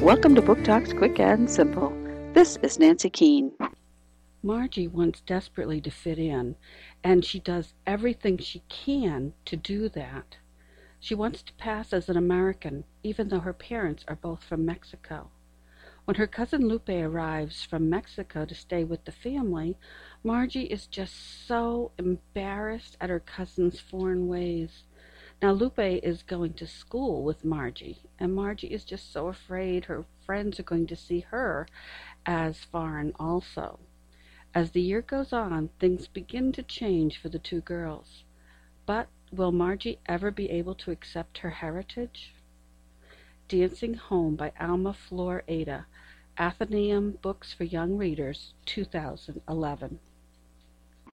Welcome to Book Talks Quick and Simple. This is Nancy Keane. Margie wants desperately to fit in, and she does everything she can to do that. She wants to pass as an American, even though her parents are both from Mexico. When her cousin Lupe arrives from Mexico to stay with the family, Margie is just so embarrassed at her cousin's foreign ways. Now Lupe is going to school with Margie, and Margie is just so afraid her friends are going to see her as foreign also. As the year goes on, things begin to change for the two girls. But will Margie ever be able to accept her heritage? Dancing Home by Alma Flor Ada, Atheneum Books for Young Readers, 2011.